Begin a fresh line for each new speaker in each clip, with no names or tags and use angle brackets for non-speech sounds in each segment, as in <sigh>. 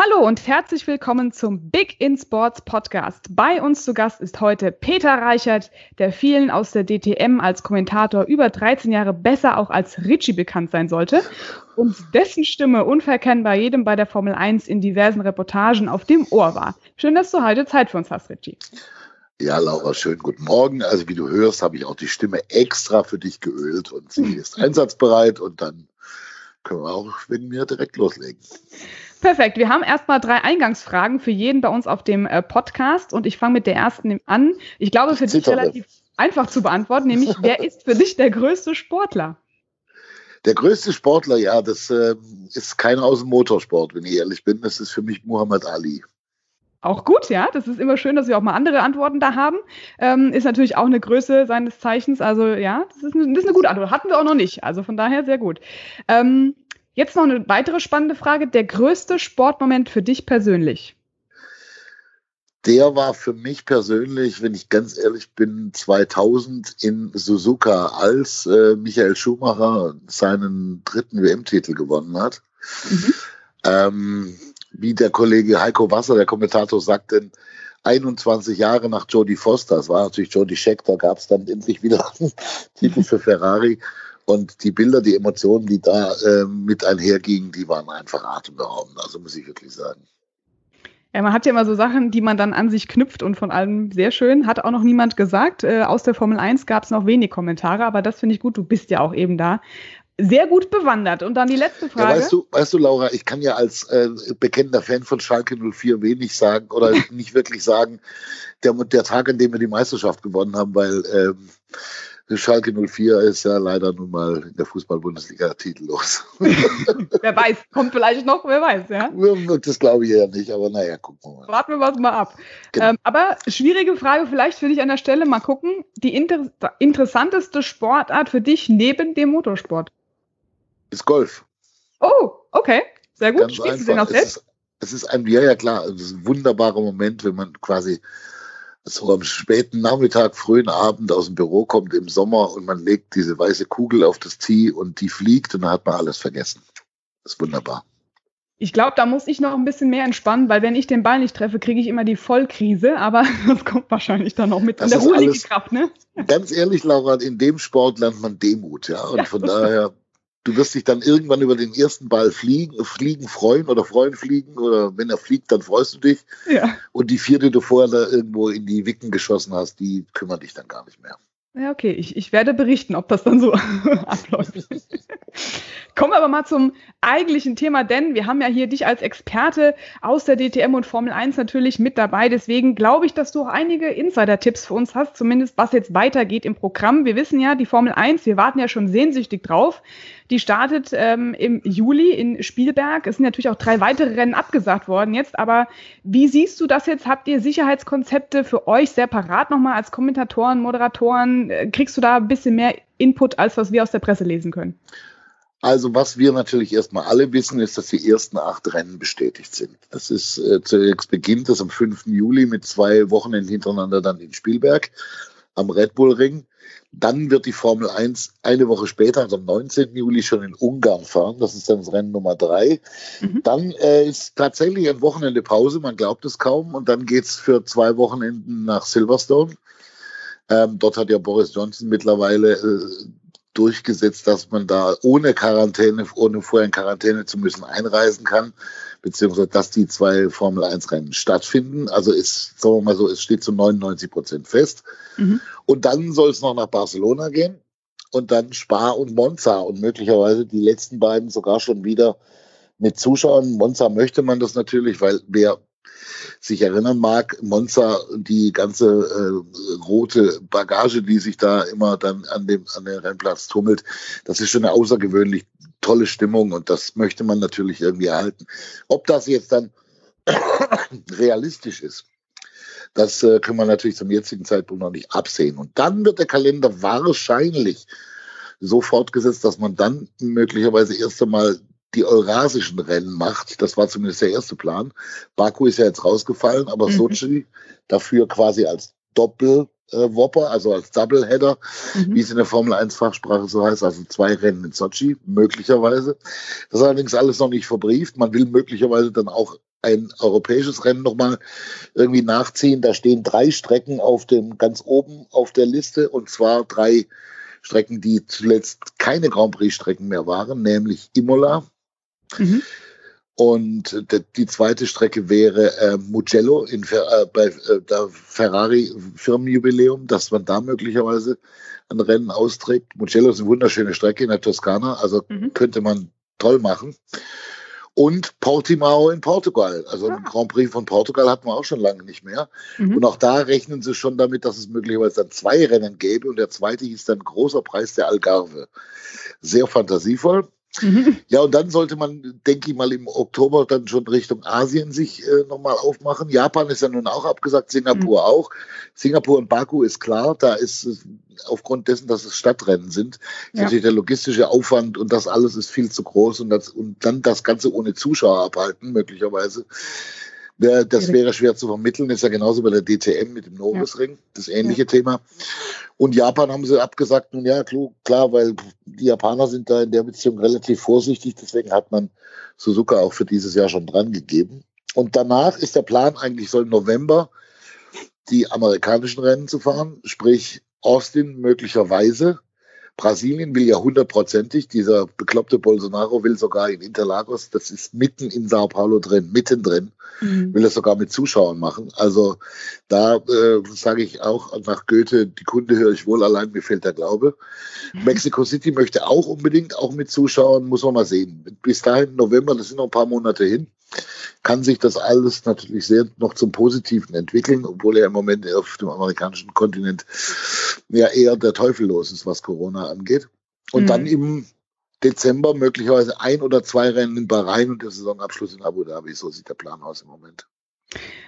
Hallo und herzlich willkommen zum Big in Sports Podcast. Bei uns zu Gast ist heute Peter Reichert, der vielen aus der DTM als Kommentator über 13 Jahre besser auch als Ritchie bekannt sein sollte und dessen Stimme unverkennbar jedem bei der Formel 1 in diversen Reportagen auf dem Ohr war. Schön, dass du heute Zeit für uns hast, Ritchie.
Ja, Laura, schönen guten Morgen. Also wie du hörst, habe ich auch die Stimme extra für dich geölt und sie ist einsatzbereit und dann können wir auch wegen mir direkt loslegen.
Perfekt. Wir haben erstmal drei Eingangsfragen für jeden bei uns auf dem äh, Podcast und ich fange mit der ersten an. Ich glaube, für dich relativ einfach zu beantworten, nämlich <laughs> wer ist für dich der größte Sportler?
Der größte Sportler, ja, das äh, ist keiner aus dem Motorsport, wenn ich ehrlich bin. Das ist für mich Muhammad Ali.
Auch gut, ja. Das ist immer schön, dass wir auch mal andere Antworten da haben. Ähm, ist natürlich auch eine Größe seines Zeichens. Also ja, das ist, eine, das ist eine gute Antwort. Hatten wir auch noch nicht. Also von daher sehr gut. Ähm, Jetzt noch eine weitere spannende Frage. Der größte Sportmoment für dich persönlich?
Der war für mich persönlich, wenn ich ganz ehrlich bin, 2000 in Suzuka, als äh, Michael Schumacher seinen dritten WM-Titel gewonnen hat. Mhm. Ähm, wie der Kollege Heiko Wasser, der Kommentator, sagte, 21 Jahre nach Jodie Foster, das war natürlich Jodie Scheck, da gab es dann endlich wieder einen <laughs> Titel für Ferrari. Und die Bilder, die Emotionen, die da äh, mit einhergingen, die waren einfach atemberaubend. Also muss ich wirklich sagen.
Ja, man hat ja immer so Sachen, die man dann an sich knüpft und von allem sehr schön. Hat auch noch niemand gesagt. Äh, aus der Formel 1 gab es noch wenig Kommentare, aber das finde ich gut. Du bist ja auch eben da. Sehr gut bewandert. Und dann die letzte Frage.
Ja, weißt, du, weißt du, Laura, ich kann ja als äh, bekennender Fan von Schalke 04 wenig sagen oder <laughs> nicht wirklich sagen, der, der Tag, an dem wir die Meisterschaft gewonnen haben, weil ähm, Schalke 04 ist ja leider nun mal in der Fußball-Bundesliga titellos. <laughs>
wer weiß, kommt vielleicht noch, wer weiß, ja?
Das glaube ich ja nicht, aber naja, gucken wir mal.
Warten wir was mal ab. Genau. Ähm, aber schwierige Frage vielleicht für dich an der Stelle, mal gucken. Die inter interessanteste Sportart für dich neben dem Motorsport?
Ist Golf.
Oh, okay, sehr gut. Spielst du den auch selbst?
Es ist, es ist ein, ja, ja klar, es ist ein wunderbarer Moment, wenn man quasi so am späten Nachmittag, frühen Abend aus dem Büro kommt im Sommer und man legt diese weiße Kugel auf das Tee und die fliegt und dann hat man alles vergessen. Das ist wunderbar.
Ich glaube, da muss ich noch ein bisschen mehr entspannen, weil wenn ich den Ball nicht treffe, kriege ich immer die Vollkrise, aber <laughs> das kommt wahrscheinlich dann noch mit das in der ruhigen Kraft, ne?
Ganz ehrlich, Laura, in dem Sport lernt man Demut, ja. Und ja. von daher du wirst dich dann irgendwann über den ersten Ball fliegen, fliegen freuen oder freuen fliegen oder wenn er fliegt, dann freust du dich. Ja. Und die vier, die du vorher da irgendwo in die Wicken geschossen hast, die kümmern dich dann gar nicht mehr.
Ja, okay. Ich, ich werde berichten, ob das dann so <laughs> abläuft. Kommen wir aber mal zum eigentlichen Thema, denn wir haben ja hier dich als Experte aus der DTM und Formel 1 natürlich mit dabei. Deswegen glaube ich, dass du auch einige Insider-Tipps für uns hast, zumindest was jetzt weitergeht im Programm. Wir wissen ja, die Formel 1, wir warten ja schon sehnsüchtig drauf. Die startet ähm, im Juli in Spielberg. Es sind natürlich auch drei weitere Rennen abgesagt worden jetzt. Aber wie siehst du das jetzt? Habt ihr Sicherheitskonzepte für euch separat nochmal als Kommentatoren, Moderatoren? Äh, kriegst du da ein bisschen mehr Input, als was wir aus der Presse lesen können?
Also was wir natürlich erstmal alle wissen, ist, dass die ersten acht Rennen bestätigt sind. Das ist äh, zunächst beginnt das am 5. Juli mit zwei Wochenenden hintereinander dann in Spielberg am Red Bull Ring. Dann wird die Formel 1 eine Woche später, also am 19. Juli, schon in Ungarn fahren. Das ist dann das Rennen Nummer drei. Mhm. Dann äh, ist tatsächlich ein Wochenende Pause, man glaubt es kaum. Und dann geht es für zwei Wochenenden nach Silverstone. Ähm, dort hat ja Boris Johnson mittlerweile äh, durchgesetzt, dass man da ohne Quarantäne, ohne vorher in Quarantäne zu müssen, einreisen kann. Beziehungsweise dass die zwei Formel 1 Rennen stattfinden. Also ist, sagen wir mal so, es steht zu 99 Prozent fest. Mhm. Und dann soll es noch nach Barcelona gehen und dann Spa und Monza und möglicherweise die letzten beiden sogar schon wieder mit Zuschauern. Monza möchte man das natürlich, weil wer sich erinnern mag, Monza, die ganze äh, rote Bagage, die sich da immer dann an dem, an den Rennplatz tummelt, das ist schon eine außergewöhnlich tolle Stimmung und das möchte man natürlich irgendwie erhalten. Ob das jetzt dann <coughs> realistisch ist, das äh, können wir natürlich zum jetzigen Zeitpunkt noch nicht absehen. Und dann wird der Kalender wahrscheinlich so fortgesetzt, dass man dann möglicherweise erst einmal die eurasischen Rennen macht. Das war zumindest der erste Plan. Baku ist ja jetzt rausgefallen, aber mhm. Sochi dafür quasi als Doppelwopper, äh, also als Doubleheader, mhm. wie es in der Formel 1 Fachsprache so heißt, also zwei Rennen in Sochi, möglicherweise. Das ist allerdings alles noch nicht verbrieft. Man will möglicherweise dann auch ein europäisches Rennen nochmal irgendwie nachziehen. Da stehen drei Strecken auf dem, ganz oben auf der Liste und zwar drei Strecken, die zuletzt keine Grand Prix-Strecken mehr waren, nämlich Imola, Mhm. Und die zweite Strecke wäre äh, Mugello in, äh, bei äh, der Ferrari Firmenjubiläum, dass man da möglicherweise ein Rennen austrägt. Mugello ist eine wunderschöne Strecke in der Toskana, also mhm. könnte man toll machen. Und Portimao in Portugal. Also ein Grand Prix von Portugal hatten wir auch schon lange nicht mehr. Mhm. Und auch da rechnen sie schon damit, dass es möglicherweise dann zwei Rennen gäbe. Und der zweite hieß dann Großer Preis der Algarve. Sehr fantasievoll. Mhm. Ja, und dann sollte man, denke ich mal, im Oktober dann schon Richtung Asien sich äh, nochmal aufmachen. Japan ist ja nun auch abgesagt, Singapur mhm. auch. Singapur und Baku ist klar, da ist es aufgrund dessen, dass es Stadtrennen sind, ja. natürlich der logistische Aufwand und das alles ist viel zu groß und, das, und dann das Ganze ohne Zuschauer abhalten, möglicherweise. Wär, das wäre schwer zu vermitteln, ist ja genauso bei der DTM mit dem Norisring, ja. das ähnliche ja. Thema. Und Japan haben sie abgesagt, nun ja, klar, weil die Japaner sind da in der Beziehung relativ vorsichtig, deswegen hat man Suzuka auch für dieses Jahr schon dran gegeben. Und danach ist der Plan eigentlich, soll im November die amerikanischen Rennen zu fahren, sprich Austin möglicherweise Brasilien will ja hundertprozentig, dieser bekloppte Bolsonaro will sogar in Interlagos, das ist mitten in Sao Paulo drin, mittendrin, mhm. will es sogar mit Zuschauern machen. Also da äh, sage ich auch nach Goethe, die Kunde höre ich wohl, allein mir fehlt der Glaube. Mhm. Mexico City möchte auch unbedingt, auch mit Zuschauern, muss man mal sehen. Bis dahin, November, das sind noch ein paar Monate hin kann sich das alles natürlich sehr noch zum Positiven entwickeln, obwohl er im Moment auf dem amerikanischen Kontinent ja eher der Teufel los ist, was Corona angeht. Und mhm. dann im Dezember möglicherweise ein oder zwei Rennen in Bahrain und der Saisonabschluss in Abu Dhabi. So sieht der Plan aus im Moment.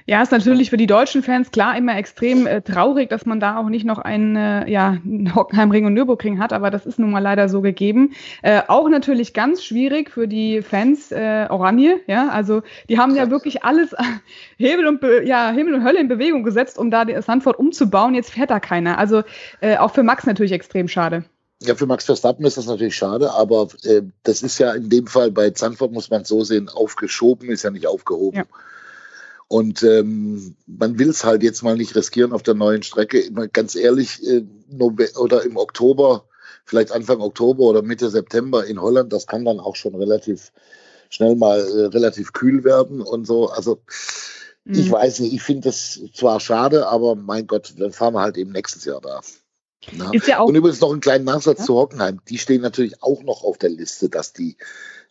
Ja, ist natürlich für die deutschen Fans klar immer extrem äh, traurig, dass man da auch nicht noch einen, äh, ja, Hockenheimring und Nürburgring hat, aber das ist nun mal leider so gegeben. Äh, auch natürlich ganz schwierig für die Fans äh, Oranje, ja, also die haben ja wirklich alles <laughs> Hebel und ja, Himmel und Hölle in Bewegung gesetzt, um da die Sandford umzubauen. Jetzt fährt da keiner. Also äh, auch für Max natürlich extrem schade.
Ja, für Max Verstappen ist das natürlich schade, aber äh, das ist ja in dem Fall bei Zandvoort, muss man so sehen, aufgeschoben, ist ja nicht aufgehoben. Ja. Und ähm, man will es halt jetzt mal nicht riskieren auf der neuen Strecke. Ganz ehrlich, äh, oder im Oktober, vielleicht Anfang Oktober oder Mitte September in Holland, das kann dann auch schon relativ schnell mal äh, relativ kühl werden und so. Also mhm. ich weiß nicht, ich finde das zwar schade, aber mein Gott, dann fahren wir halt eben nächstes Jahr da. Ja und übrigens noch einen kleinen Nachsatz ja? zu Hockenheim. Die stehen natürlich auch noch auf der Liste, dass die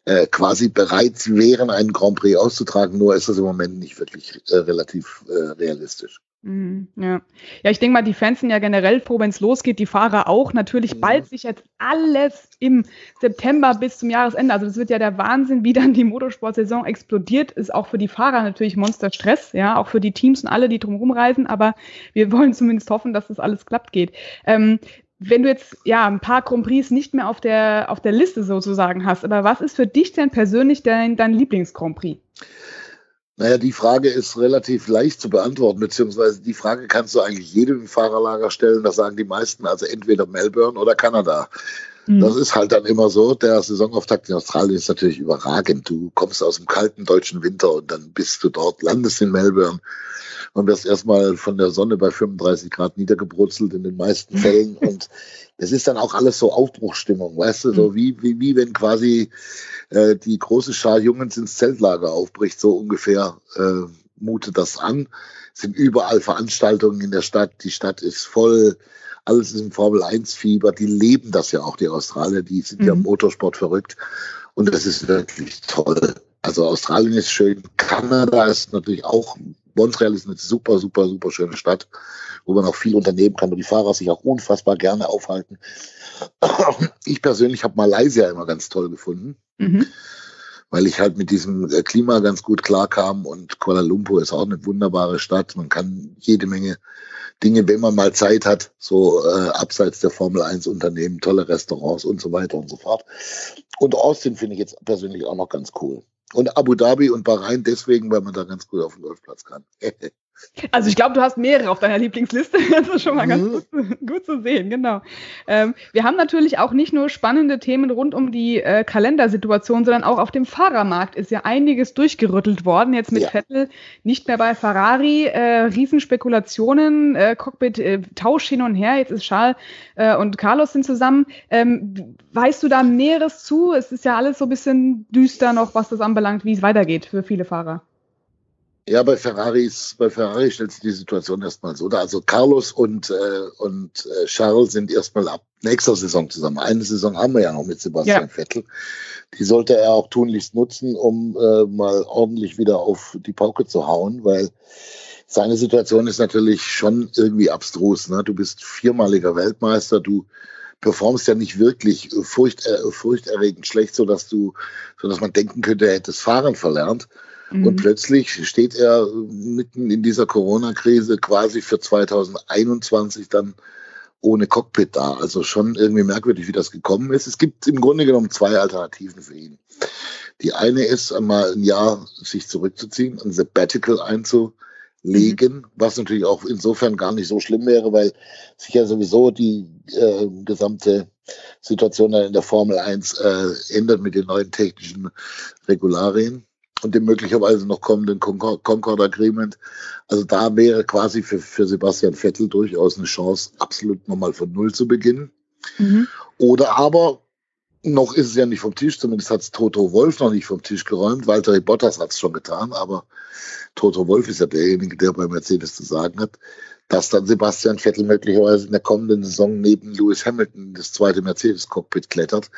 äh, quasi bereit wären, einen Grand Prix auszutragen. Nur ist das im Moment nicht wirklich äh, relativ äh, realistisch.
Mhm, ja. ja, ich denke mal, die Fans sind ja generell froh, wenn es losgeht, die Fahrer auch. Natürlich mhm. bald sich jetzt alles im September bis zum Jahresende. Also das wird ja der Wahnsinn, wie dann die Motorsportsaison explodiert. Ist auch für die Fahrer natürlich Monsterstress, ja, auch für die Teams und alle, die drumherum reisen. Aber wir wollen zumindest hoffen, dass das alles klappt geht. Ähm, wenn du jetzt ja ein paar Grand Prix nicht mehr auf der, auf der Liste sozusagen hast, aber was ist für dich denn persönlich dein, dein Lieblings-Grand Prix?
Naja, die Frage ist relativ leicht zu beantworten, beziehungsweise die Frage kannst du eigentlich jedem Fahrerlager stellen. Das sagen die meisten, also entweder Melbourne oder Kanada. Mhm. Das ist halt dann immer so. Der Saisonauftakt in Australien ist natürlich überragend. Du kommst aus dem kalten deutschen Winter und dann bist du dort, landest in Melbourne man wird erstmal von der Sonne bei 35 Grad niedergebrutzelt in den meisten <laughs> Fällen und es ist dann auch alles so Aufbruchstimmung, weißt du, so mhm. wie, wie, wie wenn quasi äh, die große Schar Jungens ins Zeltlager aufbricht, so ungefähr äh, mutet das an. Es sind überall Veranstaltungen in der Stadt, die Stadt ist voll, alles ist im Formel 1 Fieber, die leben das ja auch, die Australier, die sind mhm. ja Motorsport verrückt und das ist wirklich toll. Also Australien ist schön, Kanada ist natürlich auch, Montreal ist eine super, super, super schöne Stadt, wo man auch viel unternehmen kann, wo die Fahrer sich auch unfassbar gerne aufhalten. <clears throat> Ich persönlich habe Malaysia immer ganz toll gefunden, mhm. weil ich halt mit diesem äh, Klima ganz gut klarkam und Kuala Lumpur ist auch eine wunderbare Stadt. Man kann jede Menge Dinge, wenn man mal Zeit hat, so äh, abseits der Formel 1 Unternehmen, tolle Restaurants und so weiter und so fort. Und Austin finde ich jetzt persönlich auch noch ganz cool. Und Abu Dhabi und Bahrain deswegen, weil man da ganz gut auf den Golfplatz kann. <laughs>
Also ich glaube, du hast mehrere auf deiner Lieblingsliste. <laughs> Das ist schon mal ganz mhm. gut, gut, zu sehen, genau. Ähm, wir haben natürlich auch nicht nur spannende Themen rund um die äh, Kalendersituation, sondern auch auf dem Fahrermarkt ist ja einiges durchgerüttelt worden. Jetzt mit ja. Vettel nicht mehr bei Ferrari, äh, Riesenspekulationen, äh, Cockpit, äh, Tausch hin und her. Jetzt ist Charles äh, und Carlos sind zusammen. Ähm, weißt du da Näheres zu? Es ist ja alles so ein bisschen düster noch, was das anbelangt, wie es weitergeht für viele Fahrer.
Ja, bei Ferraris, bei Ferrari stellt sich die Situation erstmal so dar. Also Carlos und, äh, und äh, Charles sind erstmal ab nächster Saison zusammen. Eine Saison haben wir ja noch mit Sebastian ja. Vettel. Die sollte er auch tunlichst nutzen, um äh, mal ordentlich wieder auf die Pauke zu hauen, weil seine Situation ist natürlich schon irgendwie abstrus. Ne? Du bist viermaliger Weltmeister, du performst ja nicht wirklich furcht, äh, furchterregend schlecht, so dass du, so dass man denken könnte, er hätte das Fahren verlernt. Mhm. Und plötzlich steht er mitten in dieser Corona-Krise quasi für 2021 dann ohne Cockpit da. Also schon irgendwie merkwürdig, wie das gekommen ist. Es gibt im Grunde genommen zwei Alternativen für ihn. Die eine ist, einmal ein Jahr sich zurückzuziehen, ein Sabbatical einzulegen, mhm. was natürlich auch insofern gar nicht so schlimm wäre, weil sich ja sowieso die äh, gesamte Situation in der Formel 1 äh, ändert mit den neuen technischen Regularien und dem möglicherweise noch kommenden Concord Agreement. Also da wäre quasi für, für Sebastian Vettel durchaus eine Chance, absolut nochmal von Null zu beginnen. Mhm. Oder aber, noch ist es ja nicht vom Tisch, zumindest hat es Toto Wolf noch nicht vom Tisch geräumt. Walter Bottas hat es schon getan, aber Toto Wolf ist ja derjenige, der bei Mercedes zu sagen hat, dass dann Sebastian Vettel möglicherweise in der kommenden Saison neben Lewis Hamilton das zweite Mercedes-Cockpit klettert.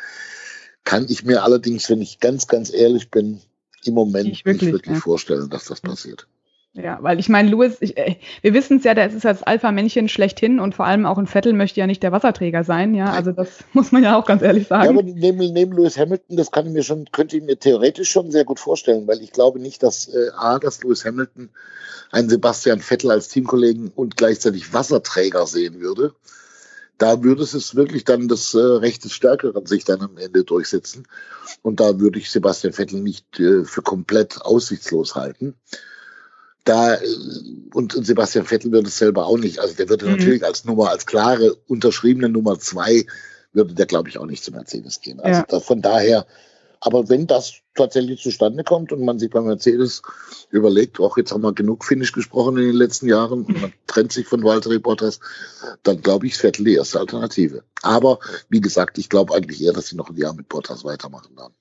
Kann ich mir allerdings, wenn ich ganz, ganz ehrlich bin, im Moment nicht wirklich, nicht wirklich ja. vorstellen, dass das passiert.
Ja, weil ich meine, Louis, ich, äh, wir wissen es ja, der ist das Alpha-Männchen schlechthin und vor allem auch ein Vettel möchte ja nicht der Wasserträger sein, ja. Also das <laughs> muss man ja auch ganz ehrlich sagen. Ja, aber
neben, neben Lewis Hamilton, das kann ich mir schon, könnte ich mir theoretisch schon sehr gut vorstellen, weil ich glaube nicht, dass äh, A, dass Lewis Hamilton einen Sebastian Vettel als Teamkollegen und gleichzeitig Wasserträger sehen würde da würde es wirklich dann das äh, Recht des Stärkeren sich dann am Ende durchsetzen. Und da würde ich Sebastian Vettel nicht äh, für komplett aussichtslos halten. Da, äh, und, und Sebastian Vettel würde es selber auch nicht. Also der würde mhm. natürlich als Nummer, als klare, unterschriebene Nummer zwei, würde der, glaube ich, auch nicht zu Mercedes gehen. Also ja. da, von daher aber wenn das tatsächlich zustande kommt und man sich bei Mercedes überlegt, auch jetzt haben wir genug Finnisch gesprochen in den letzten Jahren und man trennt sich von Walter Bottas, dann glaube ich, Vettel die erste Alternative. Aber wie gesagt, ich glaube eigentlich eher, dass sie noch ein Jahr mit Bottas weitermachen werden.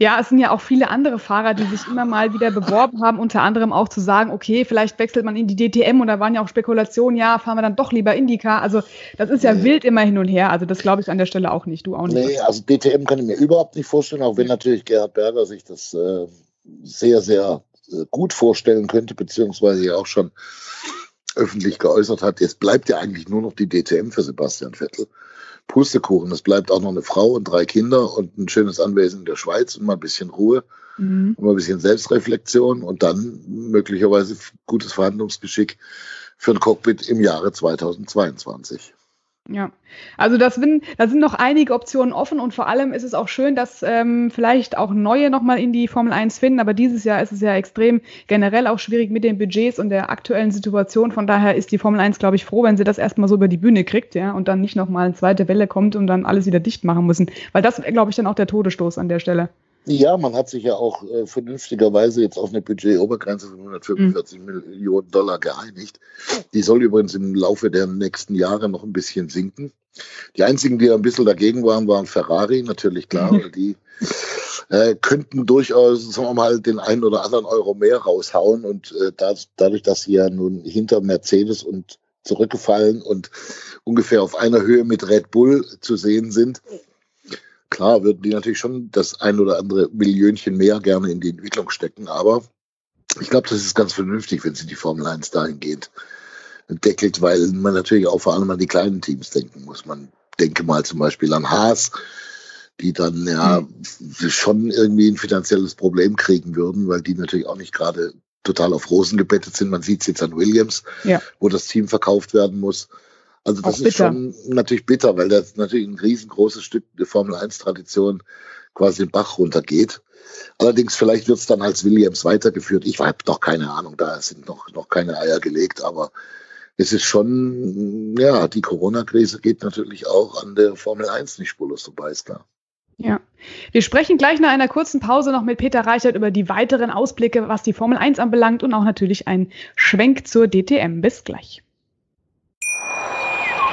Ja, es sind ja auch viele andere Fahrer, die sich immer mal wieder beworben haben, unter anderem auch zu sagen, okay, vielleicht wechselt man in die DTM und da waren ja auch Spekulationen, ja, fahren wir dann doch lieber Indycar. Also das ist ja nee. wild immer hin und her. Also das glaube ich an der Stelle auch nicht. Du auch nicht.
Nee, also DTM kann ich mir überhaupt nicht vorstellen, auch wenn natürlich Gerhard Berger sich das äh, sehr, sehr äh, gut vorstellen könnte, beziehungsweise ja auch schon öffentlich geäußert hat. Jetzt bleibt ja eigentlich nur noch die DTM für Sebastian Vettel. Pustekuchen. Es bleibt auch noch eine Frau und drei Kinder und ein schönes Anwesen in der Schweiz und mal ein bisschen Ruhe mhm. und mal ein bisschen Selbstreflexion und dann möglicherweise gutes Verhandlungsgeschick für ein Cockpit im Jahre 2022.
Ja, also das sind, da sind noch einige Optionen offen und vor allem ist es auch schön, dass ähm, vielleicht auch neue nochmal in die Formel 1 finden, aber dieses Jahr ist es ja extrem generell auch schwierig mit den Budgets und der aktuellen Situation. Von daher ist die Formel 1, glaube ich, froh, wenn sie das erstmal so über die Bühne kriegt, ja, und dann nicht nochmal eine zweite Welle kommt und dann alles wieder dicht machen müssen. Weil das glaube ich, dann auch der Todesstoß an der Stelle.
Ja, man hat sich ja auch äh, vernünftigerweise jetzt auf eine Budgetobergrenze von 145 mhm. Millionen Dollar geeinigt. Die soll übrigens im Laufe der nächsten Jahre noch ein bisschen sinken. Die einzigen, die ein bisschen dagegen waren, waren Ferrari, natürlich klar, mhm. weil die <laughs> äh, könnten durchaus, sagen wir mal, den einen oder anderen Euro mehr raushauen. Und äh, das, dadurch, dass sie ja nun hinter Mercedes und zurückgefallen und ungefähr auf einer Höhe mit Red Bull zu sehen sind, Klar würden die natürlich schon das ein oder andere Millionchen mehr gerne in die Entwicklung stecken, aber ich glaube, das ist ganz vernünftig, wenn sie die Formel 1 dahingehend deckelt, weil man natürlich auch vor allem an die kleinen Teams denken muss. Man denke mal zum Beispiel an Haas, die dann ja mhm. schon irgendwie ein finanzielles Problem kriegen würden, weil die natürlich auch nicht gerade total auf Rosen gebettet sind. Man sieht es jetzt an Williams, ja. wo das Team verkauft werden muss. Also das ist schon natürlich bitter, weil das natürlich ein riesengroßes Stück der Formel 1 Tradition quasi den Bach runtergeht. Allerdings vielleicht wird es dann als Williams weitergeführt. Ich habe noch keine Ahnung, da sind noch, noch keine Eier gelegt, aber es ist schon, ja, die Corona-Krise geht natürlich auch an der Formel 1 nicht spurlos vorbei, ist klar.
Ja. Wir sprechen gleich nach einer kurzen Pause noch mit Peter Reichert über die weiteren Ausblicke, was die Formel 1 anbelangt und auch natürlich ein Schwenk zur DTM. Bis gleich.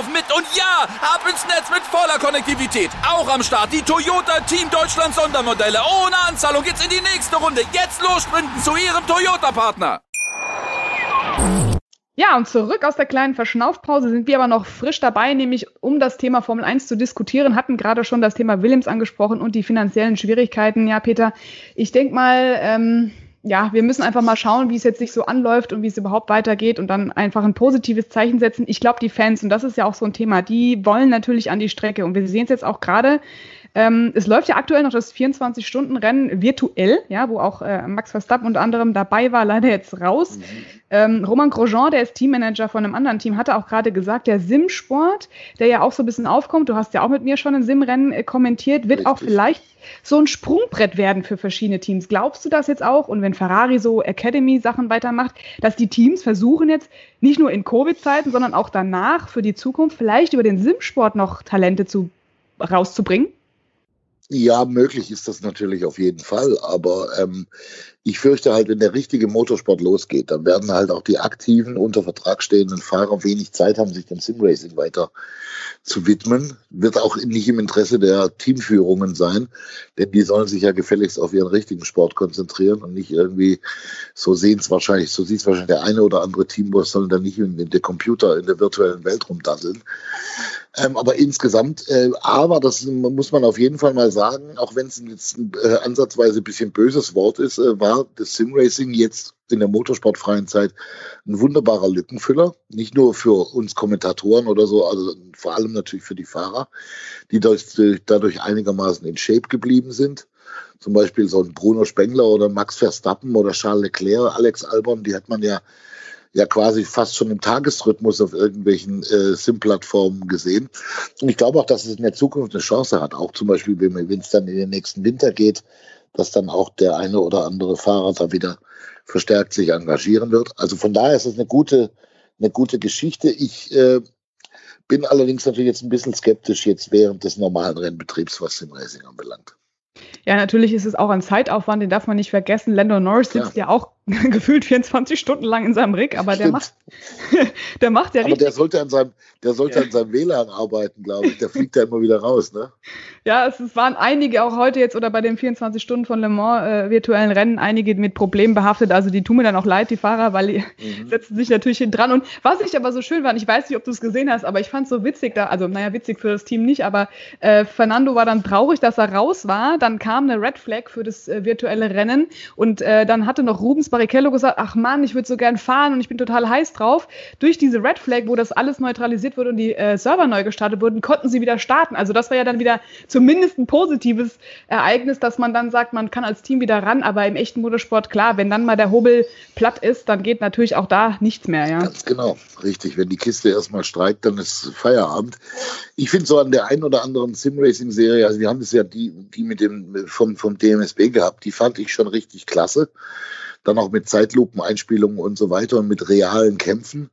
laufen mit. Und ja, ab ins Netz mit voller Konnektivität. Auch am Start die Toyota Team Deutschland Sondermodelle. Ohne Anzahlung geht's in die nächste Runde. Jetzt los sprinten zu Ihrem Toyota-Partner.
Ja, und zurück aus der kleinen Verschnaufpause sind wir aber noch frisch dabei, nämlich um das Thema Formel 1 zu diskutieren, hatten gerade schon das Thema Williams angesprochen und die finanziellen Schwierigkeiten. Ja, Peter, ich denke mal, ähm, ja, wir müssen einfach mal schauen, wie es jetzt sich so anläuft und wie es überhaupt weitergeht und dann einfach ein positives Zeichen setzen. Ich glaube, die Fans, und das ist ja auch so ein Thema, die wollen natürlich an die Strecke. Und wir sehen es jetzt auch gerade ähm, es läuft ja aktuell noch das 24-Stunden-Rennen virtuell, ja, wo auch äh, Max Verstappen unter anderem dabei war, leider jetzt raus. Mhm. Ähm, Roman Grosjean, der ist Teammanager von einem anderen Team, hatte auch gerade gesagt, der Sim-Sport, der ja auch so ein bisschen aufkommt, du hast ja auch mit mir schon ein Sim-Rennen äh, kommentiert, wird Richtig. auch vielleicht so ein Sprungbrett werden für verschiedene Teams. Glaubst du das jetzt auch? Und wenn Ferrari so Academy-Sachen weitermacht, dass die Teams versuchen jetzt nicht nur in Covid-Zeiten, sondern auch danach für die Zukunft vielleicht über den Sim-Sport noch Talente zu, rauszubringen?
Ja, möglich ist das natürlich auf jeden Fall, aber ähm, ich fürchte halt, wenn der richtige Motorsport losgeht, dann werden halt auch die aktiven, unter Vertrag stehenden Fahrer wenig Zeit haben, sich dem Simracing weiter zu widmen. Wird auch nicht im Interesse der Teamführungen sein, denn die sollen sich ja gefälligst auf ihren richtigen Sport konzentrieren und nicht irgendwie, so sehen es wahrscheinlich, so sieht es wahrscheinlich der eine oder andere Teamboss, sollen dann nicht in, in der Computer, in der virtuellen Welt rumdasseln. Ähm, aber insgesamt, äh, aber das muss man auf jeden Fall mal sagen, auch wenn es jetzt äh, ansatzweise ein bisschen böses Wort ist, äh, war das Simracing jetzt in der motorsportfreien Zeit ein wunderbarer Lückenfüller. Nicht nur für uns Kommentatoren oder so, also vor allem natürlich für die Fahrer, die dadurch einigermaßen in Shape geblieben sind. Zum Beispiel so ein Bruno Spengler oder Max Verstappen oder Charles Leclerc, Alex Albon, die hat man ja ja quasi fast schon im Tagesrhythmus auf irgendwelchen äh, SIM-Plattformen gesehen. Und ich glaube auch, dass es in der Zukunft eine Chance hat, auch zum Beispiel, wenn es dann in den nächsten Winter geht, dass dann auch der eine oder andere Fahrer da wieder verstärkt sich engagieren wird. Also von daher ist es eine gute, eine gute Geschichte. Ich äh, bin allerdings natürlich jetzt ein bisschen skeptisch jetzt während des normalen Rennbetriebs, was Simracing anbelangt.
Ja, natürlich ist es auch ein Zeitaufwand, den darf man nicht vergessen. Lando Norris sitzt ja, ja auch <laughs> gefühlt 24 Stunden lang in seinem Rig, aber der macht, <laughs> der macht ja
richtig. Aber der sollte an seinem, der sollte ja. an seinem WLAN arbeiten, glaube ich. Der fliegt ja immer wieder raus, ne?
Ja, es, es waren einige auch heute jetzt oder bei den 24 Stunden von Le Mans äh, virtuellen Rennen einige mit Problemen behaftet. Also die tun mir dann auch leid, die Fahrer, weil die mhm. <laughs> setzen sich natürlich hin dran. Und was ich aber so schön fand, ich weiß nicht, ob du es gesehen hast, aber ich fand es so witzig da, also naja, witzig für das Team nicht, aber äh, Fernando war dann traurig, dass er raus war. Dann kam eine Red Flag für das äh, virtuelle Rennen und äh, dann hatte noch Rubens Barrichello gesagt, ach Mann, ich würde so gern fahren und ich bin total heiß drauf. Durch diese Red Flag, wo das alles neutralisiert wurde und die äh, Server neu gestartet wurden, konnten sie wieder starten. Also das war ja dann wieder zumindest ein positives Ereignis, dass man dann sagt, man kann als Team wieder ran, aber im echten Motorsport, klar, wenn dann mal der Hobel platt ist, dann geht natürlich auch da nichts mehr, ja.
Ganz genau, richtig. Wenn die Kiste erstmal streikt, dann ist Feierabend. Ich finde so an der einen oder anderen Sim-Racing-Serie, also wir haben das ja die, die mit dem vom, vom DMSB gehabt, die fand ich schon richtig klasse. Dann auch mit Zeitlupeneinspielungen und so weiter und mit realen Kämpfen.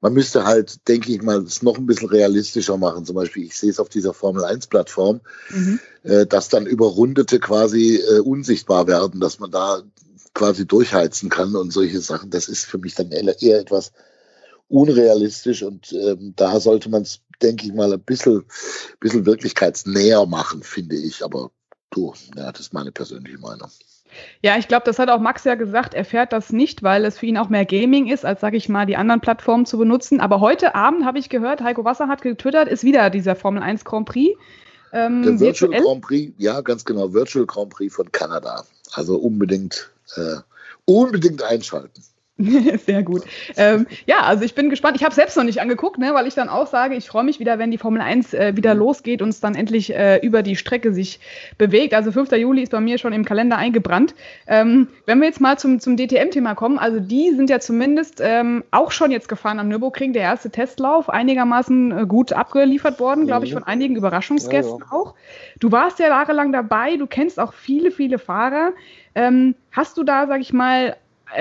Man müsste halt, denke ich mal, es noch ein bisschen realistischer machen. Zum Beispiel, ich sehe es auf dieser Formel 1-Plattform, mhm. äh, dass dann Überrundete quasi äh, unsichtbar werden, dass man da quasi durchheizen kann und solche Sachen. Das ist für mich dann eher, eher etwas unrealistisch und ähm, da sollte man es, denke ich mal, ein bisschen, bisschen wirklichkeitsnäher machen, finde ich. Aber du, ja, das ist meine persönliche Meinung.
Ja, ich glaube, das hat auch Max ja gesagt. Er fährt das nicht, weil es für ihn auch mehr Gaming ist, als, sage ich mal, die anderen Plattformen zu benutzen. Aber heute Abend habe ich gehört, Heiko Wasser hat getwittert, ist wieder dieser Formel 1 Grand Prix.
Ähm, Der Virtual virtuell. Grand Prix, ja, ganz genau, Virtual Grand Prix von Kanada. Also unbedingt, äh, unbedingt einschalten. <laughs>
Sehr gut. Ähm, ja, also ich bin gespannt. Ich habe selbst noch nicht angeguckt, ne, weil ich dann auch sage, ich freue mich wieder, wenn die Formel 1 äh, wieder mhm. losgeht und es dann endlich äh, über die Strecke sich bewegt. Also 5. Juli ist bei mir schon im Kalender eingebrannt. Ähm, wenn wir jetzt mal zum, zum DTM-Thema kommen, also die sind ja zumindest ähm, auch schon jetzt gefahren am Nürburgring, der erste Testlauf, einigermaßen äh, gut abgeliefert worden, glaube ich, mhm. von einigen Überraschungsgästen ja, ja. auch. Du warst ja jahrelang dabei, du kennst auch viele, viele Fahrer. Ähm, hast du da, sag ich mal,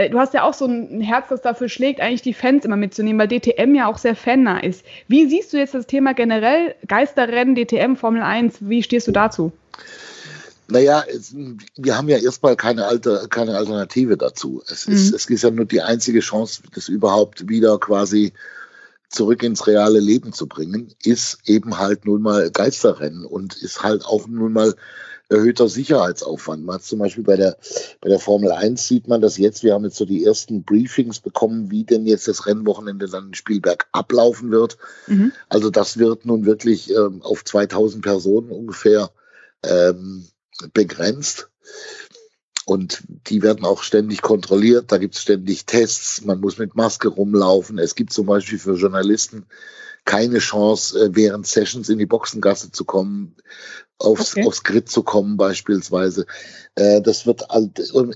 du hast ja auch so ein Herz, das dafür schlägt, eigentlich die Fans immer mitzunehmen, weil DTM ja auch sehr fannah ist. Wie siehst du jetzt das Thema generell? Geisterrennen, DTM, Formel 1, wie stehst du dazu?
Naja, es, wir haben ja erstmal keine, Alter, keine Alternative dazu. Es, mhm. ist, es ist ja nur die einzige Chance, das überhaupt wieder quasi zurück ins reale Leben zu bringen, ist eben halt nun mal Geisterrennen und ist halt auch nun mal erhöhter Sicherheitsaufwand. Man hat zum Beispiel bei der, bei der Formel 1 sieht man das jetzt. Wir haben jetzt so die ersten Briefings bekommen, wie denn jetzt das Rennwochenende dann in Spielberg ablaufen wird. Mhm. Also das wird nun wirklich ähm, auf 2000 Personen ungefähr ähm, begrenzt. Und die werden auch ständig kontrolliert. Da gibt es ständig Tests. Man muss mit Maske rumlaufen. Es gibt zum Beispiel für Journalisten keine Chance, äh, während Sessions in die Boxengasse zu kommen, aufs, okay. aufs Grid zu kommen beispielsweise. Äh, das wird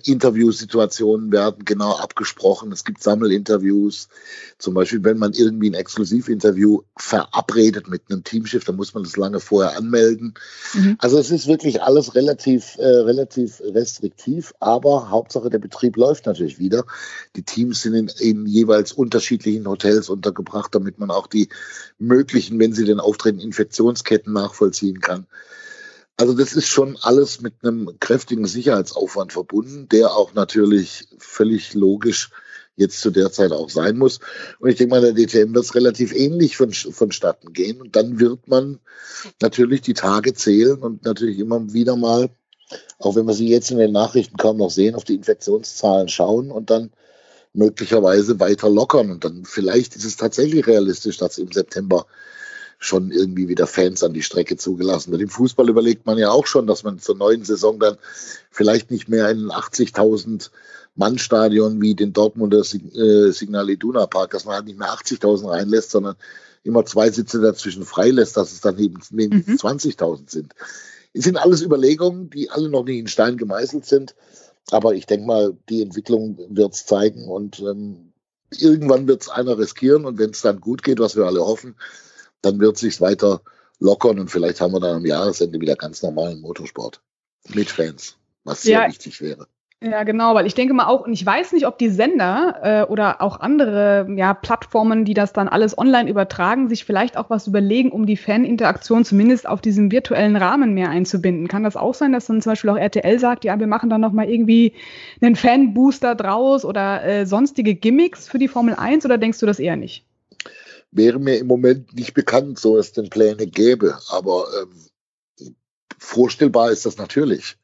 Interviewsituationen werden genau abgesprochen. Es gibt Sammelinterviews. Zum Beispiel, wenn man irgendwie ein Exklusivinterview verabredet mit einem Teamschiff, dann muss man das lange vorher anmelden. Mhm. Also es ist wirklich alles relativ, äh, relativ restriktiv, aber Hauptsache der Betrieb läuft natürlich wieder. Die Teams sind in, in jeweils unterschiedlichen Hotels untergebracht, damit man auch die möglichen, wenn sie den auftreten, Infektionsketten nachvollziehen kann. Also das ist schon alles mit einem kräftigen Sicherheitsaufwand verbunden, der auch natürlich völlig logisch jetzt zu der Zeit auch sein muss. Und ich denke mal, der DTM wird es relativ ähnlich von, vonstatten gehen. Und dann wird man natürlich die Tage zählen und natürlich immer wieder mal, auch wenn wir sie jetzt in den Nachrichten kaum noch sehen, auf die Infektionszahlen schauen und dann möglicherweise weiter lockern. Und dann vielleicht ist es tatsächlich realistisch, dass im September schon irgendwie wieder Fans an die Strecke zugelassen wird. Im Fußball überlegt man ja auch schon, dass man zur neuen Saison dann vielleicht nicht mehr in 80.000 Mann-Stadion wie den Dortmunder äh, Signal Iduna Park, dass man halt nicht mehr 80.000 reinlässt, sondern immer zwei Sitze dazwischen freilässt, dass es dann eben mhm. 20.000 sind. Es sind alles Überlegungen, die alle noch nicht in Stein gemeißelt sind. Aber ich denke mal, die Entwicklung wird es zeigen und ähm, irgendwann wird es einer riskieren und wenn es dann gut geht, was wir alle hoffen, dann wird sich weiter lockern und vielleicht haben wir dann am Jahresende wieder ganz normalen Motorsport mit Fans, was sehr ja, wichtig wäre.
Ja, genau, weil ich denke mal auch, und ich weiß nicht, ob die Sender äh, oder auch andere ja, Plattformen, die das dann alles online übertragen, sich vielleicht auch was überlegen, um die Faninteraktion zumindest auf diesem virtuellen Rahmen mehr einzubinden. Kann das auch sein, dass dann zum Beispiel auch RTL sagt, ja, wir machen dann nochmal irgendwie einen Fanbooster draus oder äh, sonstige Gimmicks für die Formel 1 oder denkst du das eher nicht?
Wäre mir im Moment nicht bekannt, so es denn Pläne gäbe. Aber ähm, vorstellbar ist das natürlich.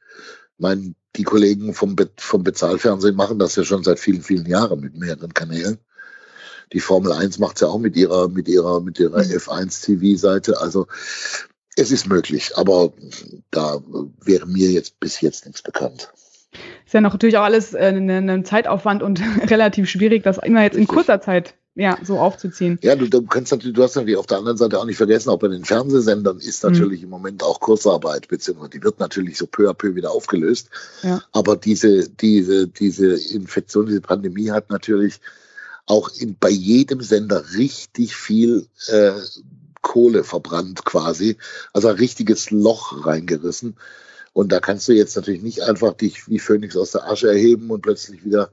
Ich meine, die Kollegen vom, Be vom Bezahlfernsehen machen das ja schon seit vielen, vielen Jahren mit mehreren Kanälen. Die Formel 1 macht es ja auch mit ihrer, mit ihrer, mit ihrer mhm. F1 TV-Seite. Also es ist möglich, aber da wäre mir jetzt bis jetzt nichts bekannt.
Ist ja noch natürlich auch alles äh, ein Zeitaufwand und <laughs> relativ schwierig, das immer jetzt in kurzer Zeit ja, so aufzuziehen.
Ja, du, du kannst natürlich, du hast natürlich auf der anderen Seite auch nicht vergessen, auch bei den Fernsehsendern ist mhm. natürlich mhm. im Moment auch Kurzarbeit, beziehungsweise die wird natürlich so peu à peu wieder aufgelöst. Ja. Aber diese, diese, diese Infektion, diese Pandemie hat natürlich auch in, bei jedem Sender richtig viel äh, Kohle verbrannt quasi, also ein richtiges Loch reingerissen. Und da kannst du jetzt natürlich nicht einfach dich wie Phönix aus der Asche erheben und plötzlich wieder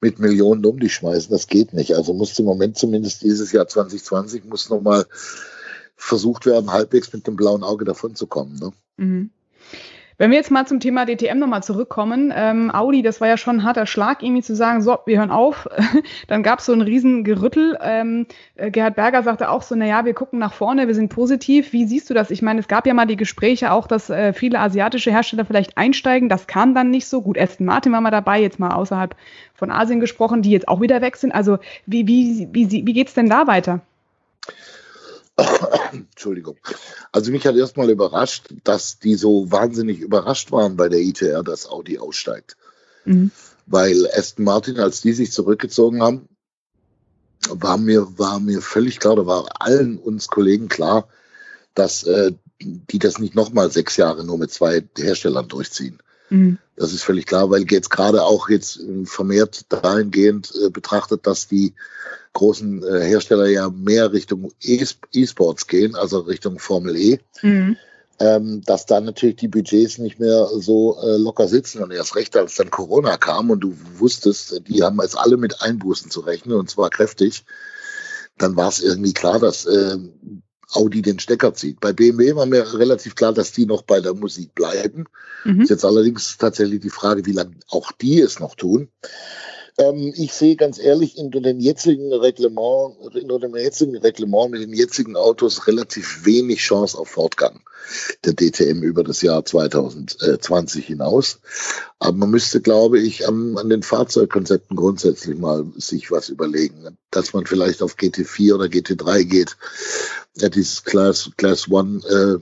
mit Millionen um dich schmeißen. Das geht nicht. Also muss im Moment zumindest dieses Jahr 2020 muss nochmal versucht werden, halbwegs mit dem blauen Auge davonzukommen. Ne? Mhm.
Wenn wir jetzt mal zum Thema DTM nochmal zurückkommen, ähm, Audi, das war ja schon ein harter Schlag, irgendwie zu sagen, so, wir hören auf. <laughs> Dann gab es so ein Riesengerüttel. Ähm, äh, Gerhard Berger sagte auch so, naja, wir gucken nach vorne, wir sind positiv. Wie siehst du das? Ich meine, es gab ja mal die Gespräche auch, dass äh, viele asiatische Hersteller vielleicht einsteigen. Das kam dann nicht so gut. Aston Martin war mal dabei, jetzt mal außerhalb von Asien gesprochen, die jetzt auch wieder weg sind. Also wie, wie, wie, wie geht's denn da weiter?
Entschuldigung. Also mich hat erstmal überrascht, dass die so wahnsinnig überrascht waren bei der ITR, dass Audi aussteigt. Mhm. Weil Aston Martin, als die sich zurückgezogen haben, war mir, war mir völlig klar, da war allen uns Kollegen klar, dass äh, die das nicht nochmal sechs Jahre nur mit zwei Herstellern durchziehen. Mhm. Das ist völlig klar, weil jetzt gerade auch jetzt vermehrt dahingehend äh, betrachtet, dass die großen äh, Hersteller ja mehr Richtung E-Sports gehen, also Richtung Formel E. Mhm. Ähm, dass da natürlich die Budgets nicht mehr so äh, locker sitzen. Und erst recht, als dann Corona kam und du wusstest, die haben jetzt alle mit Einbußen zu rechnen und zwar kräftig, dann war es irgendwie klar, dass äh, Audi den Stecker zieht. Bei BMW war mir relativ klar, dass die noch bei der Musik bleiben. Mhm. Ist jetzt allerdings tatsächlich die Frage, wie lange auch die es noch tun. Ähm, ich sehe ganz ehrlich in dem jetzigen Reglement, in dem jetzigen Reglement mit den jetzigen Autos relativ wenig Chance auf Fortgang der DTM über das Jahr 2020 hinaus. Aber man müsste, glaube ich, an, an den Fahrzeugkonzepten grundsätzlich mal sich was überlegen, dass man vielleicht auf GT4 oder GT3 geht. Ja, dieses Class, Class One äh,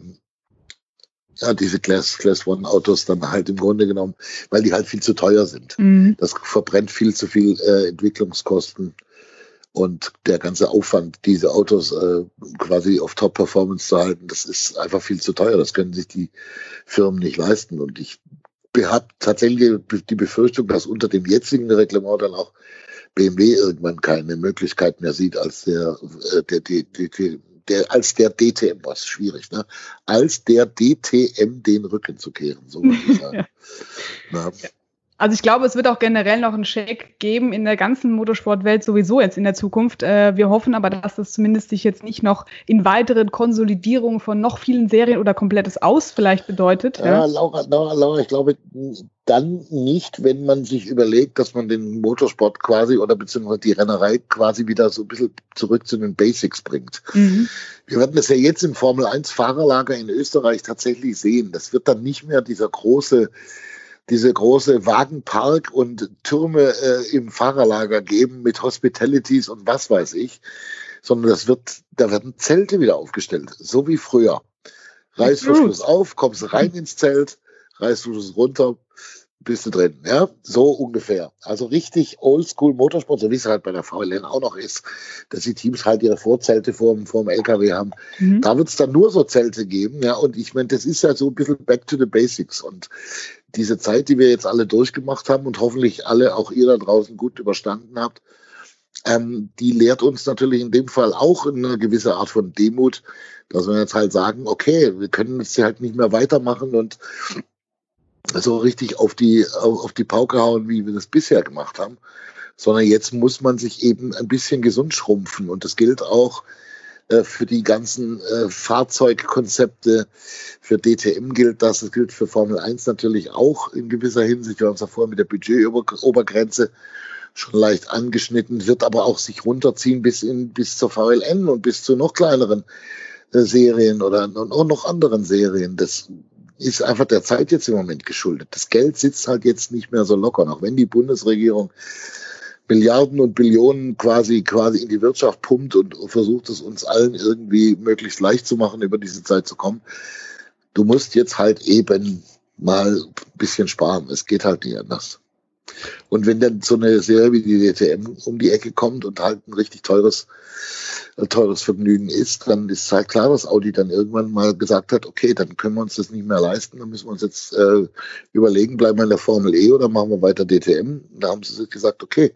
ja, diese Class, Class One Autos dann halt im Grunde genommen, weil die halt viel zu teuer sind. Mhm. Das verbrennt viel zu viel äh, Entwicklungskosten und der ganze Aufwand, diese Autos äh, quasi auf Top-Performance zu halten, das ist einfach viel zu teuer. Das können sich die Firmen nicht leisten. Und ich habe tatsächlich die Befürchtung, dass unter dem jetzigen Reglement dann auch BMW irgendwann keine Möglichkeit mehr sieht, als der, äh, der, der, der, der, als der DTM, was schwierig, ne? Als der DTM den Rücken zu kehren, so würde ich <laughs> sagen.
ja. Also ich glaube, es wird auch generell noch einen Shake geben in der ganzen Motorsportwelt sowieso jetzt in der Zukunft. Äh, wir hoffen aber, dass das zumindest sich jetzt nicht noch in weiteren Konsolidierungen von noch vielen Serien oder komplettes Aus vielleicht bedeutet.
Ja, ja. Laura, Laura, Laura, ich glaube dann nicht, wenn man sich überlegt, dass man den Motorsport quasi oder beziehungsweise die Rennerei quasi wieder so ein bisschen zurück zu den Basics bringt. Mhm. Wir werden das ja jetzt im Formel 1 Fahrerlager in Österreich tatsächlich sehen. Das wird dann nicht mehr dieser große diese große Wagenpark und Türme äh, im Fahrerlager geben mit Hospitalities und was weiß ich, sondern das wird, da werden Zelte wieder aufgestellt, so wie früher. Reißverschluss auf, kommst rein ins Zelt, Reißverschluss runter, bist du drin, ja, so ungefähr. Also richtig Oldschool Motorsport, so wie es halt bei der VLN auch noch ist, dass die Teams halt ihre Vorzelte vorm, vorm LKW haben. Mhm. Da wird es dann nur so Zelte geben, ja, und ich meine, das ist ja so ein bisschen back to the basics und diese Zeit, die wir jetzt alle durchgemacht haben und hoffentlich alle, auch ihr da draußen gut überstanden habt, ähm, die lehrt uns natürlich in dem Fall auch eine gewisse Art von Demut, dass wir jetzt halt sagen, okay, wir können jetzt halt nicht mehr weitermachen und so richtig auf die, auf die Pauke hauen, wie wir das bisher gemacht haben, sondern jetzt muss man sich eben ein bisschen gesund schrumpfen. Und das gilt auch für die ganzen äh, Fahrzeugkonzepte. Für DTM gilt das, das gilt für Formel 1 natürlich auch in gewisser Hinsicht. Wir haben es ja vorher mit der Budgetobergrenze schon leicht angeschnitten, wird aber auch sich runterziehen bis, in, bis zur VLN und bis zu noch kleineren äh, Serien oder noch anderen Serien. Das ist einfach der Zeit jetzt im Moment geschuldet. Das Geld sitzt halt jetzt nicht mehr so locker, auch wenn die Bundesregierung Milliarden und Billionen quasi, quasi in die Wirtschaft pumpt und versucht es uns allen irgendwie möglichst leicht zu machen, über diese Zeit zu kommen. Du musst jetzt halt eben mal ein bisschen sparen. Es geht halt nicht anders. Und wenn dann so eine Serie wie die DTM um die Ecke kommt und halt ein richtig teures, teures Vergnügen ist, dann ist halt klar, dass Audi dann irgendwann mal gesagt hat, okay, dann können wir uns das nicht mehr leisten, dann müssen wir uns jetzt äh, überlegen, bleiben wir in der Formel E oder machen wir weiter DTM. Da haben sie gesagt, okay,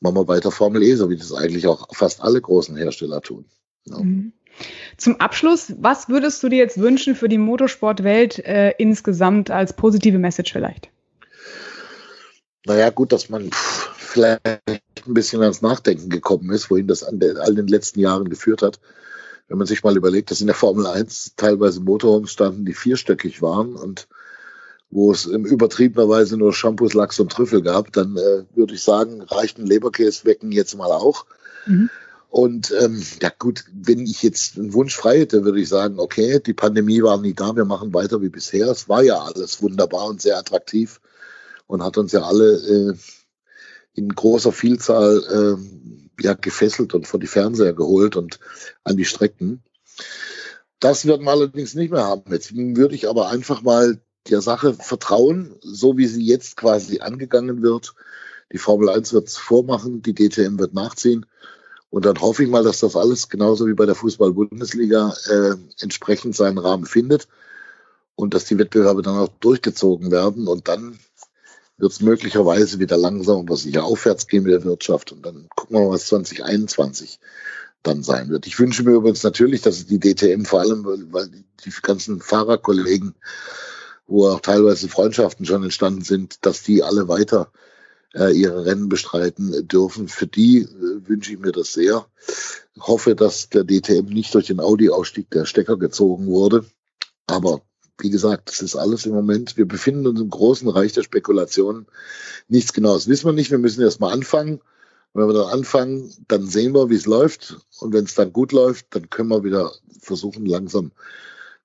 machen wir weiter Formel E, so wie das eigentlich auch fast alle großen Hersteller tun. Ja. Mhm.
Zum Abschluss, was würdest du dir jetzt wünschen für die Motorsportwelt äh, insgesamt als positive Message vielleicht?
Naja, gut, dass man vielleicht ein bisschen ans Nachdenken gekommen ist, wohin das an den, all den letzten Jahren geführt hat. Wenn man sich mal überlegt, dass in der Formel 1 teilweise Motorhomes standen, die vierstöckig waren und wo es im übertriebener Weise nur Shampoos, Lachs und Trüffel gab, dann äh, würde ich sagen, reicht ein Leberkäse wecken jetzt mal auch. Mhm. Und ähm, ja gut, wenn ich jetzt einen Wunsch frei hätte, würde ich sagen, okay, die Pandemie war nie da, wir machen weiter wie bisher. Es war ja alles wunderbar und sehr attraktiv und hat uns ja alle äh, in großer Vielzahl äh, ja, gefesselt und vor die Fernseher geholt und an die Strecken. Das werden wir allerdings nicht mehr haben. Jetzt würde ich aber einfach mal der Sache vertrauen, so wie sie jetzt quasi angegangen wird. Die Formel 1 wird es vormachen, die DTM wird nachziehen. Und dann hoffe ich mal, dass das alles genauso wie bei der Fußball-Bundesliga äh, entsprechend seinen Rahmen findet und dass die Wettbewerbe dann auch durchgezogen werden. Und dann wird es möglicherweise wieder langsam aber sicher aufwärts gehen mit der Wirtschaft. Und dann gucken wir mal, was 2021 dann sein wird. Ich wünsche mir übrigens natürlich, dass die DTM vor allem, weil die ganzen Fahrerkollegen, wo auch teilweise Freundschaften schon entstanden sind, dass die alle weiter äh, ihre Rennen bestreiten dürfen. Für die äh, wünsche ich mir das sehr. Hoffe, dass der DTM nicht durch den Audi-Ausstieg der Stecker gezogen wurde. Aber wie gesagt, das ist alles im Moment. Wir befinden uns im großen Reich der Spekulationen. Nichts Genaues wissen wir nicht. Wir müssen erst mal anfangen. wenn wir dann anfangen, dann sehen wir, wie es läuft. Und wenn es dann gut läuft, dann können wir wieder versuchen, langsam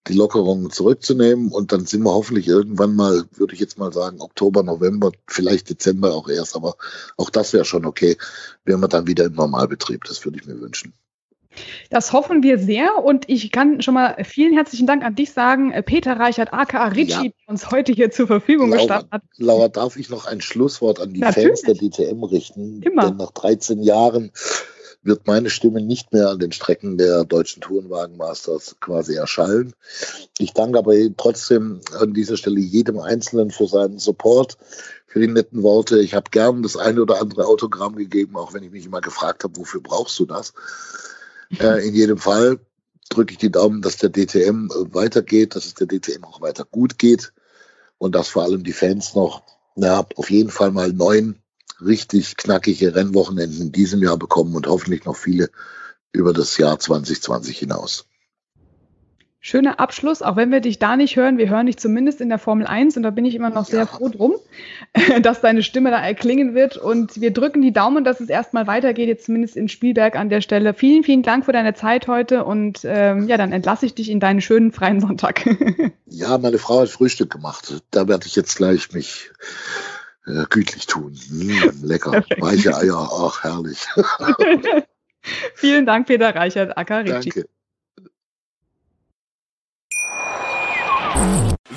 die Lockerungen zurückzunehmen. Und dann sind wir hoffentlich irgendwann mal, würde ich jetzt mal sagen, Oktober, November, vielleicht Dezember auch erst. Aber auch das wäre schon okay, wären wir dann wieder im Normalbetrieb. Das würde ich mir wünschen.
Das hoffen wir sehr und ich kann schon mal vielen herzlichen Dank an dich sagen, Peter Reichert, aka Ritchie, ja. uns heute hier zur Verfügung Laura, gestanden hat.
Laura, darf ich noch ein Schlusswort an die Natürlich. Fans der DTM richten? Immer. Denn nach 13 Jahren wird meine Stimme nicht mehr an den Strecken der deutschen Tourenwagenmasters quasi erschallen. Ich danke aber trotzdem an dieser Stelle jedem Einzelnen für seinen Support, für die netten Worte. Ich habe gern das eine oder andere Autogramm gegeben, auch wenn ich mich immer gefragt habe, wofür brauchst du das? Äh, in jedem Fall drücke ich die Daumen, dass der DTM weitergeht, dass es der DTM auch weiter gut geht und dass vor allem die Fans noch na, auf jeden Fall mal neun richtig knackige Rennwochenenden in diesem Jahr bekommen und hoffentlich noch viele über das Jahr 2020 hinaus.
Schöner Abschluss, auch wenn wir dich da nicht hören, wir hören dich zumindest in der Formel 1 und da bin ich immer noch sehr ja. froh drum, <laughs> dass deine Stimme da erklingen wird und wir drücken die Daumen, dass es erstmal weitergeht, jetzt zumindest in Spielberg an der Stelle. Vielen, vielen Dank für deine Zeit heute und ähm, ja, dann entlasse ich dich in deinen schönen freien Sonntag. <laughs>
ja, meine Frau hat Frühstück gemacht, da werde ich jetzt gleich mich äh, gütlich tun. Mmh, lecker. Perfekt. Weiche Eier, ach, herrlich. <laughs>
Vielen Dank, Peter Reichert, Akarici. Danke.